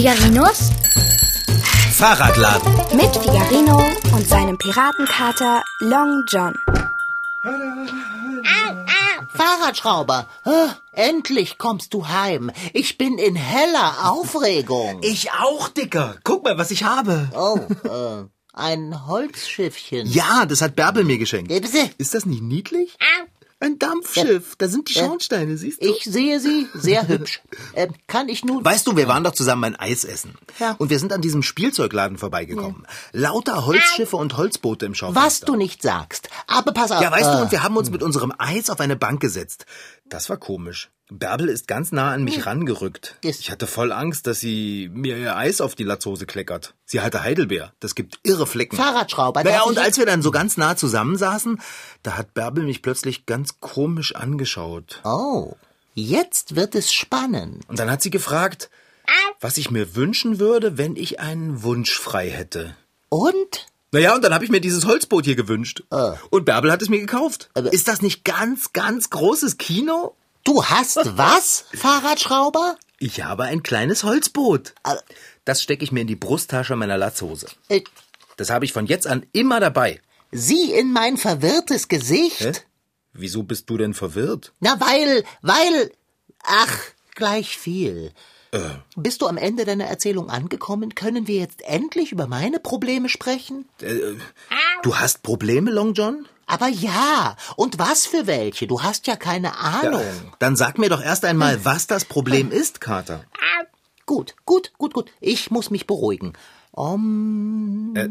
Figarinos Fahrradladen. mit Figarino und seinem Piratenkater Long John. Fahrradschrauber, ah, endlich kommst du heim. Ich bin in heller Aufregung. Ich auch, Dicker. Guck mal, was ich habe. Oh, äh, ein Holzschiffchen. Ja, das hat Bärbel mir geschenkt. Ist das nicht niedlich? Ein Dampfschiff. Da sind die Schornsteine, siehst du? Ich sehe sie, sehr hübsch. Äh, kann ich nun... Weißt du, wir waren doch zusammen ein Eis essen. Ja. Und wir sind an diesem Spielzeugladen vorbeigekommen. Lauter Holzschiffe und Holzboote im Schaufenster. Was du nicht sagst. Aber pass auf. Ja, weißt äh, du, und wir haben uns mit unserem Eis auf eine Bank gesetzt. Das war komisch. Bärbel ist ganz nah an mich rangerückt. Ist- Ich hatte voll Angst, dass sie mir ihr Eis auf die Latzhose kleckert. Sie hatte Heidelbeer. Das gibt irre Flecken. Fahrradschrauber. Naja, und als wir dann so ganz nah zusammensaßen, da hat Bärbel mich plötzlich ganz komisch angeschaut. Oh, jetzt wird es spannend. Und dann hat sie gefragt, was ich mir wünschen würde, wenn ich einen Wunsch frei hätte. Und? Naja, und dann habe ich mir dieses Holzboot hier gewünscht. Ah. Und Bärbel hat es mir gekauft. Aber- Ist das nicht ganz, ganz großes Kino? Du hast was, Fahrradschrauber? Ich habe ein kleines Holzboot. Äh, Das stecke ich mir in die Brusttasche meiner Latzhose. äh, Das habe ich von jetzt an immer dabei. sieh in mein verwirrtes Gesicht. Hä? Wieso bist du denn verwirrt? Na, weil, weil, ach, gleich viel. Äh. Bist du am Ende deiner Erzählung angekommen? Können wir jetzt endlich über meine Probleme sprechen? Äh, du hast Probleme, Long John? Aber ja, und was für welche? Du hast ja keine Ahnung. Dann sag mir doch erst einmal, was das Problem ist, Kater. Gut, gut, gut, gut. Ich muss mich beruhigen. Um, Äh.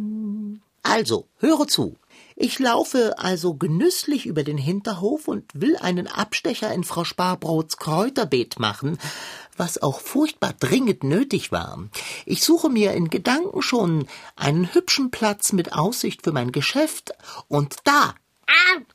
Also, höre zu. Ich laufe also genüsslich über den Hinterhof und will einen Abstecher in Frau Sparbrots Kräuterbeet machen, was auch furchtbar dringend nötig war. Ich suche mir in Gedanken schon einen hübschen Platz mit Aussicht für mein Geschäft und da,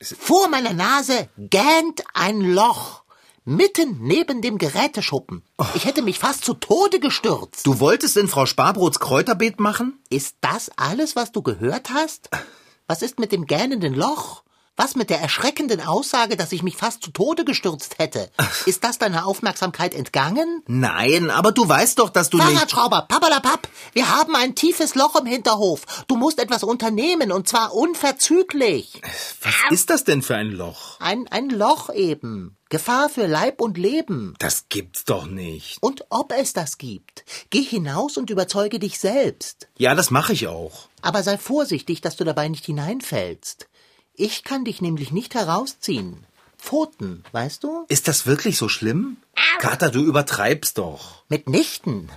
vor meiner Nase, gähnt ein Loch. Mitten neben dem Geräteschuppen. Ich hätte mich fast zu Tode gestürzt. Du wolltest in Frau Sparbrots Kräuterbeet machen? Ist das alles, was du gehört hast? Was ist mit dem gähnenden Loch? Was mit der erschreckenden Aussage, dass ich mich fast zu Tode gestürzt hätte? Ist das deiner Aufmerksamkeit entgangen? Nein, aber du weißt doch, dass du nicht... Fahrradschrauber, pappalapapp, wir haben ein tiefes Loch im Hinterhof. Du musst etwas unternehmen, und zwar unverzüglich. Was ist das denn für ein Loch? Ein, ein Loch eben. Gefahr für Leib und Leben. Das gibt's doch nicht. Und ob es das gibt. Geh hinaus und überzeuge dich selbst. Ja, das mache ich auch. Aber sei vorsichtig, dass du dabei nicht hineinfällst. Ich kann dich nämlich nicht herausziehen. Pfoten, weißt du? Ist das wirklich so schlimm? Kater, du übertreibst doch. Mitnichten.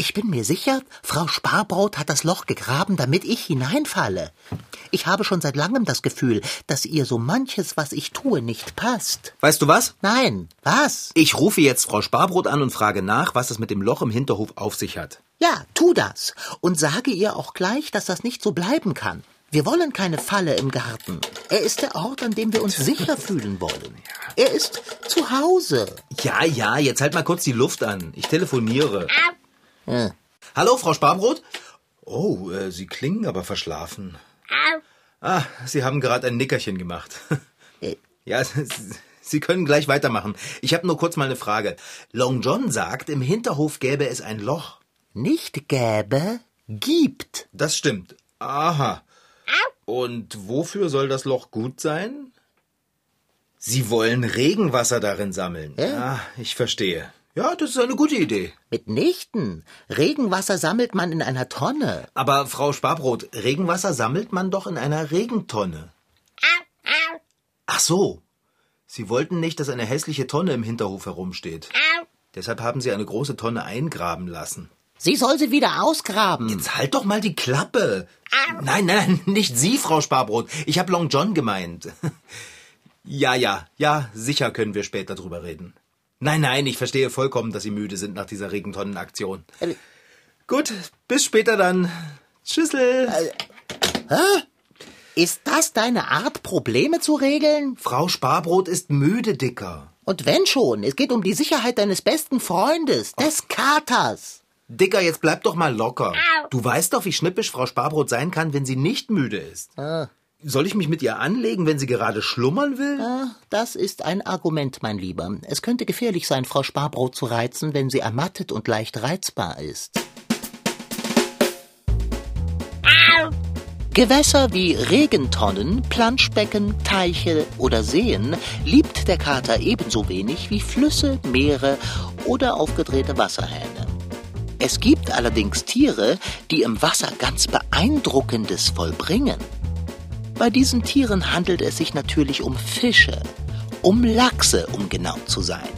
Ich bin mir sicher, Frau Sparbrot hat das Loch gegraben, damit ich hineinfalle. Ich habe schon seit langem das Gefühl, dass ihr so manches, was ich tue, nicht passt. Weißt du was? Nein, was? Ich rufe jetzt Frau Sparbrot an und frage nach, was es mit dem Loch im Hinterhof auf sich hat. Ja, tu das. Und sage ihr auch gleich, dass das nicht so bleiben kann. Wir wollen keine Falle im Garten. Er ist der Ort, an dem wir uns sicher fühlen wollen. Er ist zu Hause. Ja, ja, jetzt halt mal kurz die Luft an. Ich telefoniere. Ja. Hallo, Frau Sparbrot? Oh, äh, Sie klingen aber verschlafen. Ah, Sie haben gerade ein Nickerchen gemacht. Äh, Ja, Sie können gleich weitermachen. Ich habe nur kurz mal eine Frage. Long John sagt, im Hinterhof gäbe es ein Loch. Nicht gäbe, gibt. Das stimmt. Aha. Und wofür soll das Loch gut sein? Sie wollen Regenwasser darin sammeln. Ja. Ah, ich verstehe. Ja, das ist eine gute Idee. Mitnichten. Regenwasser sammelt man in einer Tonne. Aber Frau Sparbrot, Regenwasser sammelt man doch in einer Regentonne. Ach so. Sie wollten nicht, dass eine hässliche Tonne im Hinterhof herumsteht. Deshalb haben Sie eine große Tonne eingraben lassen. Sie soll sie wieder ausgraben. Jetzt halt doch mal die Klappe. Nein, nein, nicht Sie, Frau Sparbrot. Ich habe Long John gemeint. Ja, ja, ja, sicher können wir später drüber reden. Nein, nein, ich verstehe vollkommen, dass Sie müde sind nach dieser Regentonnenaktion. Äh, Gut, bis später dann. Tschüssel. Ist das deine Art, Probleme zu regeln? Frau Sparbrot ist müde, Dicker. Und wenn schon, es geht um die Sicherheit deines besten Freundes, des Katers. Dicker, jetzt bleib doch mal locker. Du weißt doch, wie schnippisch Frau Sparbrot sein kann, wenn sie nicht müde ist. Ah. Soll ich mich mit ihr anlegen, wenn sie gerade schlummern will? Ah, das ist ein Argument, mein Lieber. Es könnte gefährlich sein, Frau Sparbrot zu reizen, wenn sie ermattet und leicht reizbar ist. Gewässer wie Regentonnen, Planschbecken, Teiche oder Seen liebt der Kater ebenso wenig wie Flüsse, Meere oder aufgedrehte Wasserhähne. Es gibt allerdings Tiere, die im Wasser ganz Beeindruckendes vollbringen. Bei diesen Tieren handelt es sich natürlich um Fische, um Lachse, um genau zu sein.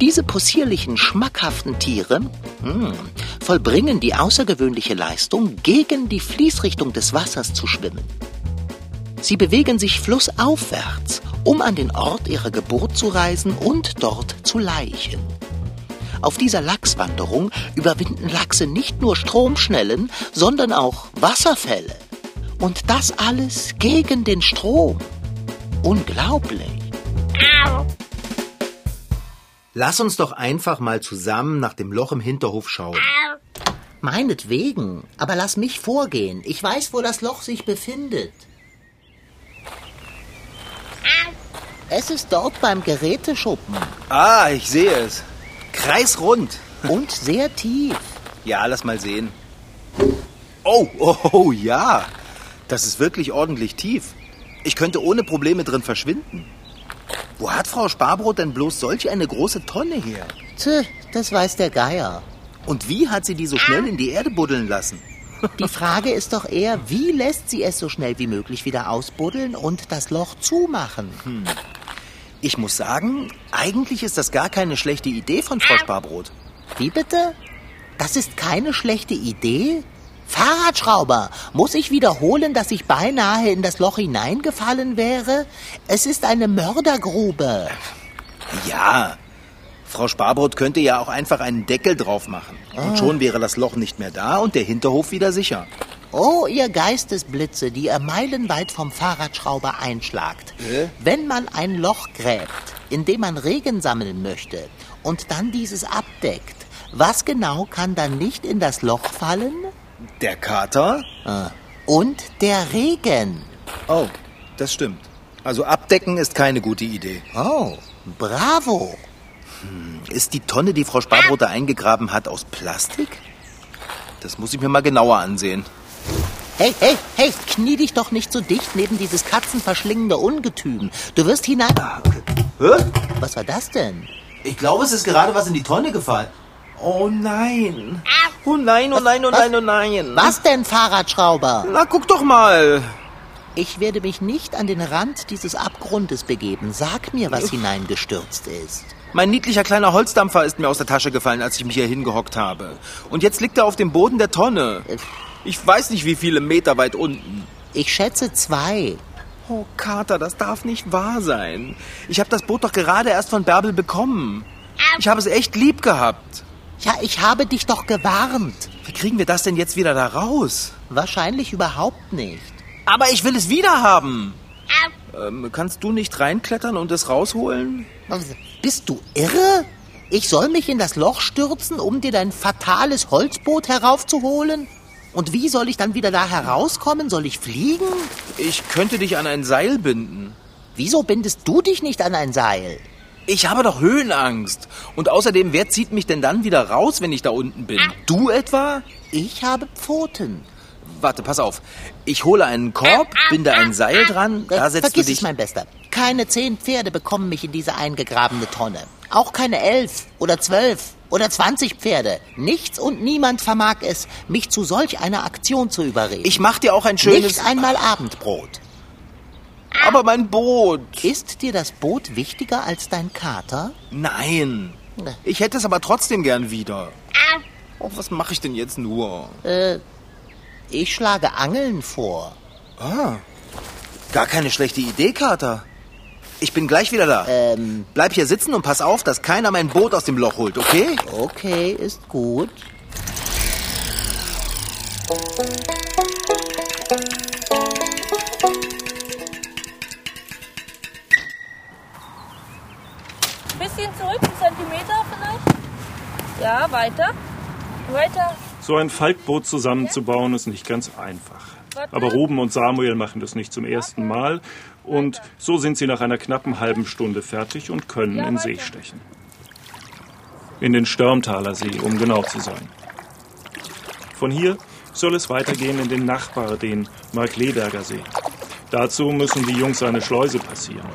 Diese possierlichen, schmackhaften Tiere hm, vollbringen die außergewöhnliche Leistung, gegen die Fließrichtung des Wassers zu schwimmen. Sie bewegen sich flussaufwärts, um an den Ort ihrer Geburt zu reisen und dort zu laichen. Auf dieser Lachswanderung überwinden Lachse nicht nur Stromschnellen, sondern auch Wasserfälle. Und das alles gegen den Strom. Unglaublich. Lass uns doch einfach mal zusammen nach dem Loch im Hinterhof schauen. Meinetwegen, aber lass mich vorgehen. Ich weiß, wo das Loch sich befindet. Es ist dort beim Geräteschuppen Ah, ich sehe es. Kreisrund. und sehr tief. Ja, lass mal sehen. Oh, oh, oh, ja. Das ist wirklich ordentlich tief. Ich könnte ohne Probleme drin verschwinden. Wo hat Frau Sparbrot denn bloß solch eine große Tonne her? Tch, das weiß der Geier. Und wie hat sie die so schnell in die Erde buddeln lassen? Die Frage ist doch eher, wie lässt sie es so schnell wie möglich wieder ausbuddeln und das Loch zumachen? Ich muss sagen, eigentlich ist das gar keine schlechte Idee von Frau Sparbrot. Wie bitte? Das ist keine schlechte Idee? Fahrradschrauber, muss ich wiederholen, dass ich beinahe in das Loch hineingefallen wäre? Es ist eine Mördergrube. Ja, Frau Sparbrot könnte ja auch einfach einen Deckel drauf machen. Und schon wäre das Loch nicht mehr da und der Hinterhof wieder sicher. Oh, ihr Geistesblitze, die ihr meilenweit vom Fahrradschrauber einschlagt. Hä? Wenn man ein Loch gräbt, in dem man Regen sammeln möchte und dann dieses abdeckt, was genau kann dann nicht in das Loch fallen? Der Kater? Und der Regen. Oh, das stimmt. Also abdecken ist keine gute Idee. Oh, bravo. Ist die Tonne, die Frau Sparbrot da eingegraben hat, aus Plastik? Das muss ich mir mal genauer ansehen. Hey, hey, hey, knie dich doch nicht so dicht neben dieses katzenverschlingende Ungetüm. Du wirst hinein... Hä? Was war das denn? Ich glaube, es ist gerade was in die Tonne gefallen. Oh nein. Oh nein, oh nein, oh nein, oh nein. Was denn, Fahrradschrauber? Na, guck doch mal. Ich werde mich nicht an den Rand dieses Abgrundes begeben. Sag mir, was hineingestürzt ist. Mein niedlicher kleiner Holzdampfer ist mir aus der Tasche gefallen, als ich mich hier hingehockt habe. Und jetzt liegt er auf dem Boden der Tonne. Ich weiß nicht, wie viele Meter weit unten. Ich schätze zwei. Oh, Kater, das darf nicht wahr sein. Ich habe das Boot doch gerade erst von Bärbel bekommen. Ich habe es echt lieb gehabt. Ja, ich habe dich doch gewarnt. Wie kriegen wir das denn jetzt wieder da raus? Wahrscheinlich überhaupt nicht. Aber ich will es wieder haben. Ähm, kannst du nicht reinklettern und es rausholen? Bist du irre? Ich soll mich in das Loch stürzen, um dir dein fatales Holzboot heraufzuholen? Und wie soll ich dann wieder da herauskommen? Soll ich fliegen? Ich könnte dich an ein Seil binden. Wieso bindest du dich nicht an ein Seil? Ich habe doch Höhenangst. Und außerdem, wer zieht mich denn dann wieder raus, wenn ich da unten bin? Du etwa? Ich habe Pfoten. Warte, pass auf. Ich hole einen Korb, binde ein Seil dran, da setzt Vergiss du dich... es, mein Bester. Keine zehn Pferde bekommen mich in diese eingegrabene Tonne. Auch keine elf oder zwölf oder zwanzig Pferde. Nichts und niemand vermag es, mich zu solch einer Aktion zu überreden. Ich mach dir auch ein schönes... Nicht einmal Abendbrot. Aber mein Boot... Ist dir das Boot wichtiger als dein Kater? Nein. Ich hätte es aber trotzdem gern wieder. Oh, was mache ich denn jetzt nur? Ich schlage Angeln vor. Gar keine schlechte Idee, Kater. Ich bin gleich wieder da. Bleib hier sitzen und pass auf, dass keiner mein Boot aus dem Loch holt, okay? Okay, ist gut. Ja, weiter. Weiter. So ein Falkboot zusammenzubauen ist nicht ganz einfach. Aber Ruben und Samuel machen das nicht zum ersten Mal und so sind sie nach einer knappen halben Stunde fertig und können in See stechen. In den Störmtaler See, um genau zu sein. Von hier soll es weitergehen in den Nachbar, den Markleberger See. Dazu müssen die Jungs eine Schleuse passieren.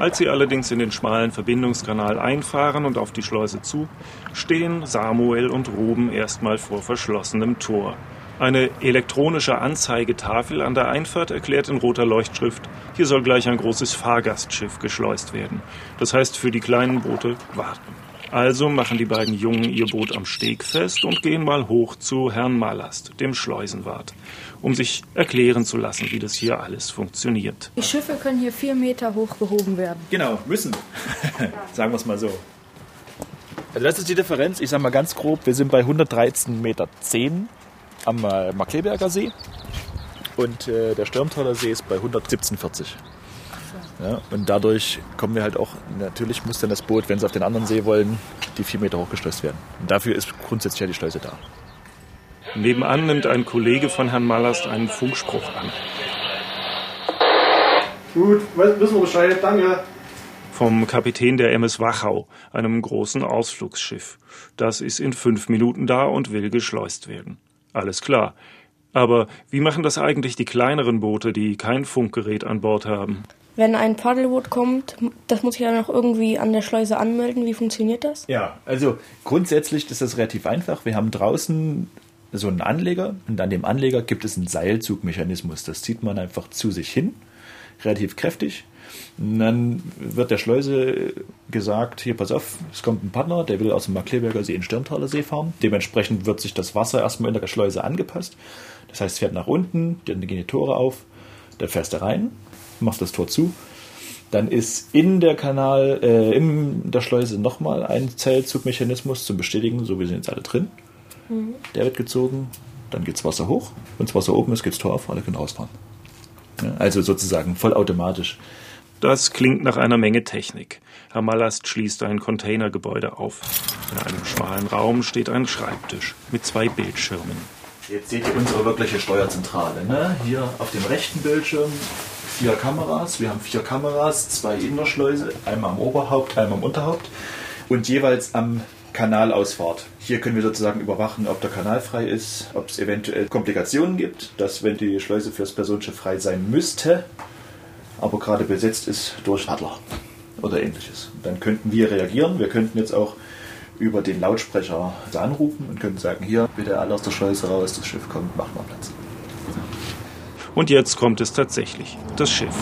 Als sie allerdings in den schmalen Verbindungskanal einfahren und auf die Schleuse zu, stehen Samuel und Ruben erstmal vor verschlossenem Tor. Eine elektronische Anzeigetafel an der Einfahrt erklärt in roter Leuchtschrift, hier soll gleich ein großes Fahrgastschiff geschleust werden. Das heißt für die kleinen Boote warten. Also machen die beiden Jungen ihr Boot am Steg fest und gehen mal hoch zu Herrn Mallast, dem Schleusenwart, um sich erklären zu lassen, wie das hier alles funktioniert. Die Schiffe können hier vier Meter hoch gehoben werden. Genau, müssen. Sagen wir es mal so. Also das ist die Differenz. Ich sage mal ganz grob, wir sind bei 113,10 Meter am äh, Markleberger See und äh, der Stürmtaler See ist bei 117,40. Ja, und dadurch kommen wir halt auch, natürlich muss dann das Boot, wenn sie auf den anderen See wollen, die vier Meter hochgestößt werden. Und dafür ist grundsätzlich ja die Schleuse da. Nebenan nimmt ein Kollege von Herrn Mallast einen Funkspruch an. Gut, wissen wir Bescheid, danke. Vom Kapitän der MS Wachau, einem großen Ausflugsschiff. Das ist in fünf Minuten da und will geschleust werden. Alles klar. Aber wie machen das eigentlich die kleineren Boote, die kein Funkgerät an Bord haben? Wenn ein Paddelboot kommt, das muss ich dann auch irgendwie an der Schleuse anmelden. Wie funktioniert das? Ja, also grundsätzlich ist das relativ einfach. Wir haben draußen so einen Anleger und an dem Anleger gibt es einen Seilzugmechanismus. Das zieht man einfach zu sich hin, relativ kräftig. Und dann wird der Schleuse gesagt, hier pass auf, es kommt ein Partner, der will aus dem Markleberger See in Stirntaler See fahren. Dementsprechend wird sich das Wasser erstmal in der Schleuse angepasst. Das heißt, es fährt nach unten, dann gehen die Tore auf, dann fährst du rein, machst das Tor zu. Dann ist in der Kanal, äh, in der Schleuse nochmal ein Zellzugmechanismus zum Bestätigen, so wie sind jetzt alle drin. Mhm. Der wird gezogen, dann geht's Wasser hoch. Wenn das Wasser oben ist, geht's Tor auf, alle können rausfahren. Ja, also sozusagen vollautomatisch. Das klingt nach einer Menge Technik. Herr Mallast schließt ein Containergebäude auf. In einem schmalen Raum steht ein Schreibtisch mit zwei Bildschirmen. Jetzt seht ihr unsere wirkliche Steuerzentrale. Ne? Hier auf dem rechten Bildschirm vier Kameras. Wir haben vier Kameras, zwei in der Schleuse, einmal am Oberhaupt, einmal am Unterhaupt und jeweils am Kanalausfahrt. Hier können wir sozusagen überwachen, ob der Kanal frei ist, ob es eventuell Komplikationen gibt, dass wenn die Schleuse fürs Personenschiff frei sein müsste, aber gerade besetzt ist durch Paddler oder ähnliches. Dann könnten wir reagieren. Wir könnten jetzt auch über den Lautsprecher anrufen und könnten sagen, hier, bitte alle aus der Schleuse raus, das Schiff kommt, macht mal Platz. Und jetzt kommt es tatsächlich, das Schiff.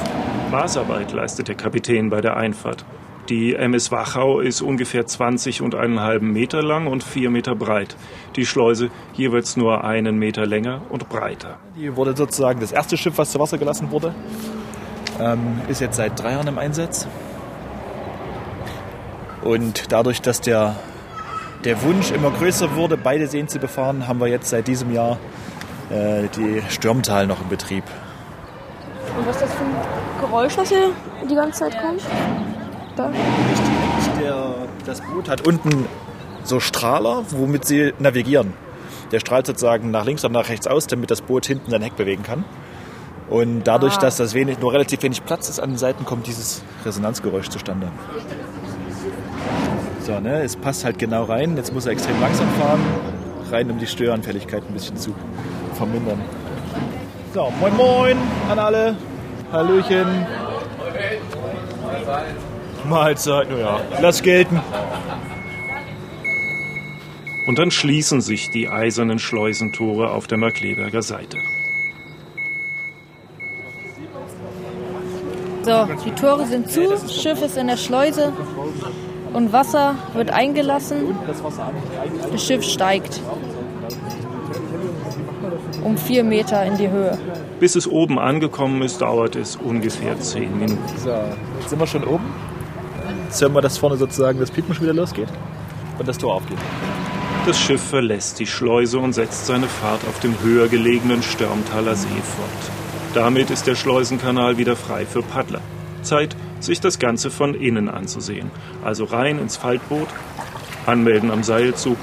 Maßarbeit leistet der Kapitän bei der Einfahrt. Die MS Wachau ist ungefähr 20 und einen halben Meter lang und vier Meter breit. Die Schleuse jeweils nur einen Meter länger und breiter. Die wurde sozusagen das erste Schiff, was zu Wasser gelassen wurde. Ähm, ist jetzt seit drei Jahren im Einsatz. Und dadurch, dass der, der Wunsch immer größer wurde, beide Seen zu befahren, haben wir jetzt seit diesem Jahr äh, die Stürmtal noch in Betrieb. Und was ist das für ein Geräusch, was hier die ganze Zeit kommt? Da? Der, das Boot hat unten so Strahler, womit sie navigieren. Der strahlt sozusagen nach links und nach rechts aus, damit das Boot hinten sein Heck bewegen kann. Und dadurch, ah. dass das wenig, nur relativ wenig Platz ist an den Seiten, kommt dieses Resonanzgeräusch zustande. So, ne, es passt halt genau rein. Jetzt muss er extrem langsam fahren, rein, um die Störanfälligkeit ein bisschen zu vermindern. So, moin moin an alle. Hallöchen. Mahlzeit, naja, lass gelten. Und dann schließen sich die eisernen Schleusentore auf der Markleberger Seite. So, die Tore sind zu, das Schiff ist in der Schleuse und Wasser wird eingelassen. Das Schiff steigt um vier Meter in die Höhe. Bis es oben angekommen ist, dauert es ungefähr zehn Minuten. So, jetzt sind wir schon oben. Jetzt hören wir, dass vorne sozusagen das Piepen schon wieder losgeht und das Tor aufgeht. Das Schiff verlässt die Schleuse und setzt seine Fahrt auf dem höher gelegenen Störmtaler See fort. Damit ist der Schleusenkanal wieder frei für Paddler. Zeit, sich das Ganze von innen anzusehen. Also rein ins Faltboot, anmelden am Seilzug.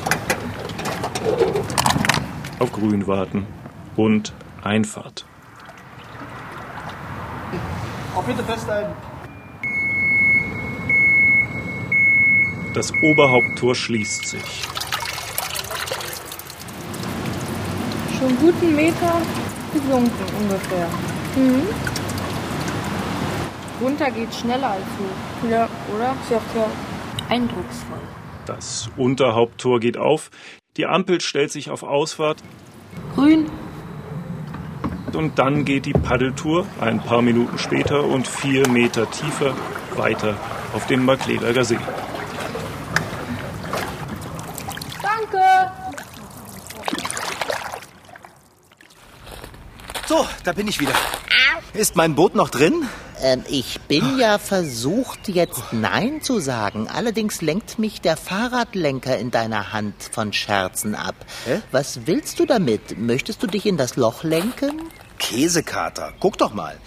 auf Grün warten. Und Einfahrt. Auch bitte festhalten. Das Oberhaupttor schließt sich. Schon guten Meter gesunken ungefähr. Mhm. Runter geht schneller als hoch. Ja, oder? Ist ja sehr eindrucksvoll. Das Unterhaupttor geht auf. Die Ampel stellt sich auf Ausfahrt. Grün. Und dann geht die Paddeltour ein paar Minuten später und vier Meter tiefer weiter auf dem Markleberger See. Danke. So, da bin ich wieder. Ist mein Boot noch drin? Ähm, ich bin ja versucht, jetzt Nein zu sagen. Allerdings lenkt mich der Fahrradlenker in deiner Hand von Scherzen ab. Hä? Was willst du damit? Möchtest du dich in das Loch lenken? Käsekater, guck doch mal.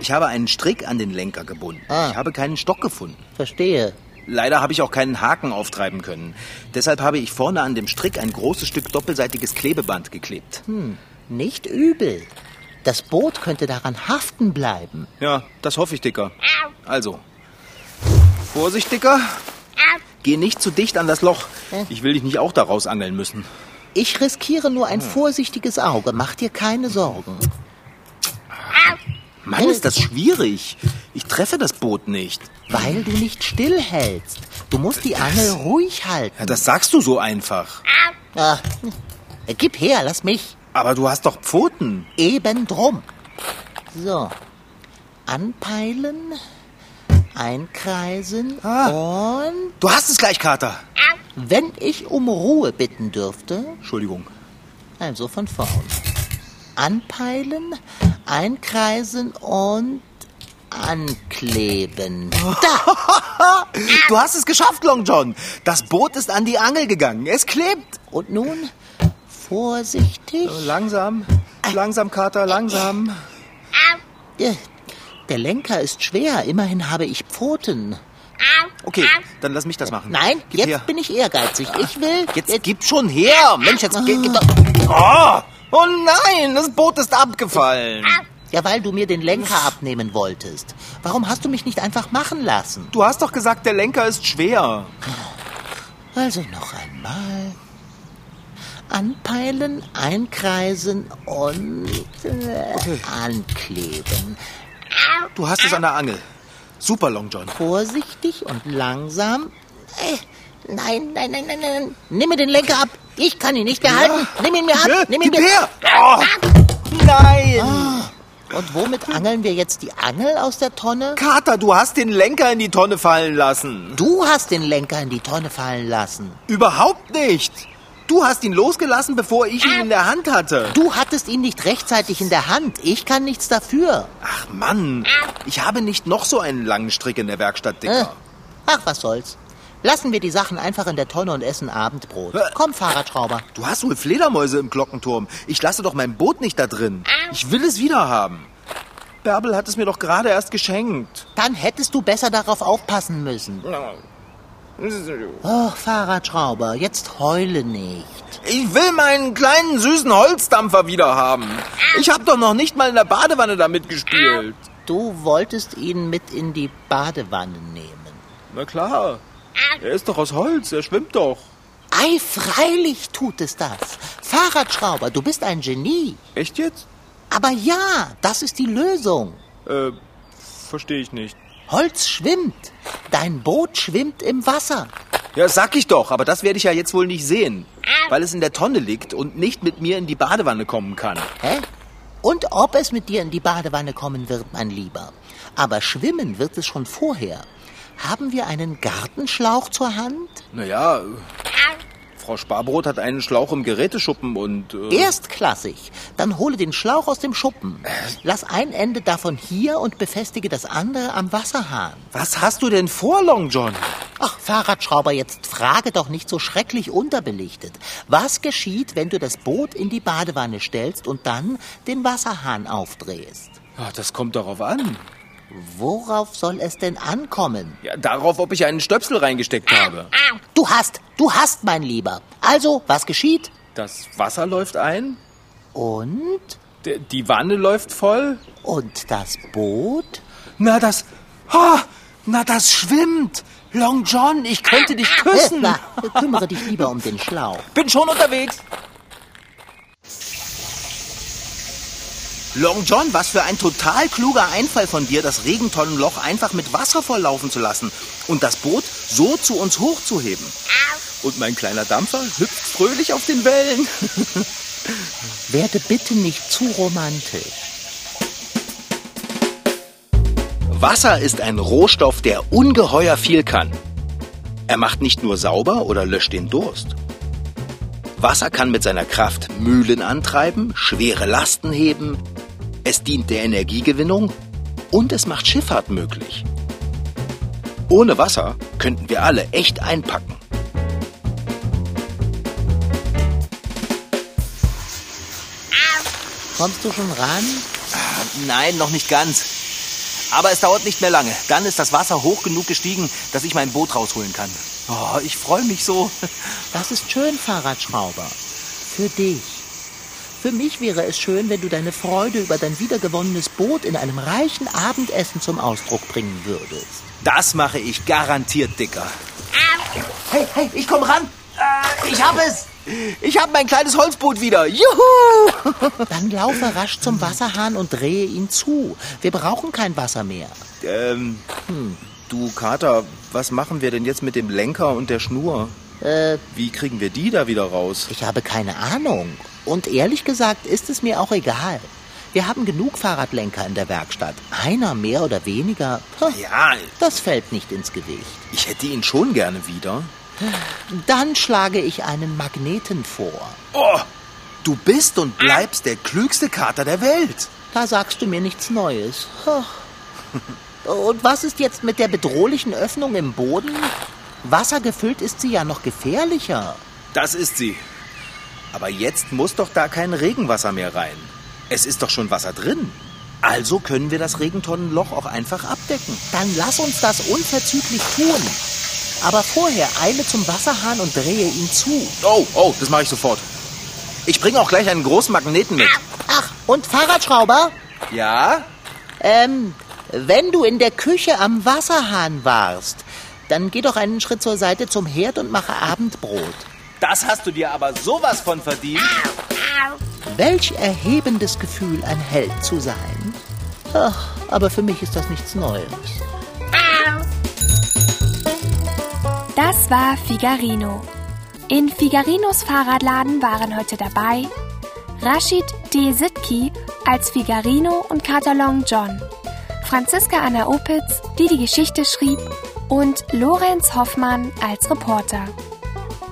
Ich habe einen Strick an den Lenker gebunden. Ah. Ich habe keinen Stock gefunden. Verstehe. Leider habe ich auch keinen Haken auftreiben können. Deshalb habe ich vorne an dem Strick ein großes Stück doppelseitiges Klebeband geklebt. Nicht übel. Das Boot könnte daran haften bleiben. Ja, das hoffe ich, Dicker. Also, Vorsicht, Dicker. Geh nicht zu dicht an das Loch. Ich will dich nicht auch daraus angeln müssen. Ich riskiere nur ein vorsichtiges Auge. Mach dir keine Sorgen. Mann, ist das schwierig. Ich treffe das Boot nicht. Weil du nicht stillhältst. Du musst die Angel ruhig halten. Ja, das sagst du so einfach. Ah, gib her, lass mich. Aber du hast doch Pfoten. Eben drum. So. Anpeilen, einkreisen und Du hast es gleich, Kater. wenn ich um Ruhe bitten dürfte, Entschuldigung. also von vorn. Anpeilen, einkreisen und ankleben. Da! Du hast es geschafft, Long John. Das Boot ist an die Angel gegangen. Es klebt. Und nun vorsichtig. Langsam, langsam, Kater, langsam. Äh, Der Lenker ist schwer, immerhin habe ich Pfoten. Okay, dann lass mich das machen. Nein, Gib jetzt her. bin ich ehrgeizig. Ich will. Jetzt gib schon her. Mensch, jetzt gib, gib doch. Oh, oh nein, das Boot ist abgefallen. Ja, weil du mir den Lenker abnehmen wolltest. Warum hast du mich nicht einfach machen lassen? Du hast doch gesagt, der Lenker ist schwer. Also noch einmal. Anpeilen, einkreisen und äh, ankleben. Du hast es an der Angel. Super, Long John. Vorsichtig und langsam. Äh, nein, nein, nein, nein, nein. Nimm mir den Lenker ab. Ich kann ihn nicht mehr halten. Nimm ihn mir ab. Nimm ihn mir her. Oh, nein. Und womit angeln wir jetzt die Angel aus der Tonne? Kater, du hast den Lenker in die Tonne fallen lassen. Du hast den Lenker in die Tonne fallen lassen. Überhaupt nicht. Du hast ihn losgelassen, bevor ich ihn in der Hand hatte. Du hattest ihn nicht rechtzeitig in der Hand. Ich kann nichts dafür. Ach Mann, ich habe nicht noch so einen langen Strick in der Werkstatt, Äh, Dicker. Ach, was soll's. Lassen wir die Sachen einfach in der Tonne und essen Abendbrot. Äh. Komm, Fahrradschrauber. Du hast wohl Fledermäuse im Glockenturm. Ich lasse doch mein Boot nicht da drin. Ich will es wieder haben. Bärbel hat es mir doch gerade erst geschenkt. Dann hättest du besser darauf aufpassen müssen. Oh, Fahrradschrauber, jetzt heule nicht. Ich will meinen kleinen süßen Holzdampfer wieder haben. Ich habe doch noch nicht mal in der Badewanne damit gespielt. Du wolltest ihn mit in die Badewanne nehmen. Na klar. Er ist doch aus Holz, er schwimmt doch. Ei, freilich tut es das. Fahrradschrauber, du bist ein Genie. Echt jetzt? Aber ja, das ist die Lösung. Äh, verstehe ich nicht. Holz schwimmt. Dein Boot schwimmt im Wasser. Ja, sag ich doch, aber das werde ich ja jetzt wohl nicht sehen. Weil es in der Tonne liegt und nicht mit mir in die Badewanne kommen kann. Hä? Und ob es mit dir in die Badewanne kommen wird, mein Lieber. Aber schwimmen wird es schon vorher. Haben wir einen Gartenschlauch zur Hand? Naja, Frau Sparbrot hat einen Schlauch im Geräteschuppen und... Äh, Erstklassig. Dann hole den Schlauch aus dem Schuppen. Lass ein Ende davon hier und befestige das andere am Wasserhahn. was hast du denn vor, Long John? Ach, Fahrradschrauber, jetzt frage doch nicht so schrecklich unterbelichtet. Was geschieht, wenn du das Boot in die Badewanne stellst und dann den Wasserhahn aufdrehst? Ja, das kommt darauf an. Worauf soll es denn ankommen? Ja, darauf, ob ich einen Stöpsel reingesteckt habe. Du hast, du hast, mein Lieber. Also, was geschieht? Das Wasser läuft ein, Und? D die Wanne läuft voll. Und das Boot? Na, das. Ha! Na, das schwimmt. Long John, ich könnte dich küssen. Na, kümmere dich lieber um den Schlauch. Bin schon unterwegs. Long John, was für ein total kluger Einfall von dir, das Regentonnenloch einfach mit Wasser volllaufen zu lassen und das Boot so zu uns hochzuheben. Und mein kleiner Dampfer hüpft fröhlich auf den Wellen. Werde bitte nicht zu romantisch. Wasser ist ein Rohstoff, der ungeheuer viel kann. Er macht nicht nur sauber oder löscht den Durst. Wasser kann mit seiner Kraft Mühlen antreiben, schwere Lasten heben, es dient der Energiegewinnung und es macht Schifffahrt möglich. Ohne Wasser könnten wir alle echt einpacken. Kommst du schon ran? Nein, noch nicht ganz. Aber es dauert nicht mehr lange. Dann ist das Wasser hoch genug gestiegen, dass ich mein Boot rausholen kann. Oh, ich freue mich so. Das ist schön, Fahrradschrauber. Für dich. Für mich wäre es schön, wenn du deine Freude über dein wiedergewonnenes Boot in einem reichen Abendessen zum Ausdruck bringen würdest. Das mache ich garantiert, Dicker. Hey, hey, ich komm ran. Äh, Ich hab es. Ich hab mein kleines Holzboot wieder. Juhu! Dann laufe rasch zum Wasserhahn und drehe ihn zu. Wir brauchen kein Wasser mehr. Ähm, du Kater, was machen wir denn jetzt mit dem Lenker und der Schnur? Äh, Wie kriegen wir die da wieder raus? ich habe keine Ahnung. Und ehrlich gesagt ist es mir auch egal. Wir haben genug Fahrradlenker in der Werkstatt. Einer mehr oder weniger, ha, Ja, das fällt nicht ins Gewicht. ich hätte ihn schon gerne wieder. Dann schlage ich einen Magneten vor. Oh, du bist und bleibst der klügste Kater der Welt. Da sagst du mir nichts Neues. Und was ist jetzt mit der bedrohlichen Öffnung im Boden? Wassergefüllt ist sie ja noch gefährlicher. Das ist sie. Aber jetzt muss doch da kein Regenwasser mehr rein. Es ist doch schon Wasser drin. Also können wir das Regentonnenloch auch einfach abdecken. Dann lass uns das unverzüglich tun. Aber vorher eile zum Wasserhahn und drehe ihn zu. Oh, oh, das mache ich sofort. Ich bringe auch gleich einen großen Magneten mit. Ach, und Fahrradschrauber? Ja? Ähm, wenn du in der Küche am Wasserhahn warst, dann geh doch einen Schritt zur Seite zum Herd und mache Abendbrot. Das hast du dir aber sowas von verdient. Welch erhebendes Gefühl, ein Held zu sein. Ach, aber für mich ist das nichts Neues. Das war Figarino. In Figarinos Fahrradladen waren heute dabei Rashid D. Sitki als Figarino und Katalon John, Franziska Anna Opitz, die die Geschichte schrieb, und Lorenz Hoffmann als Reporter.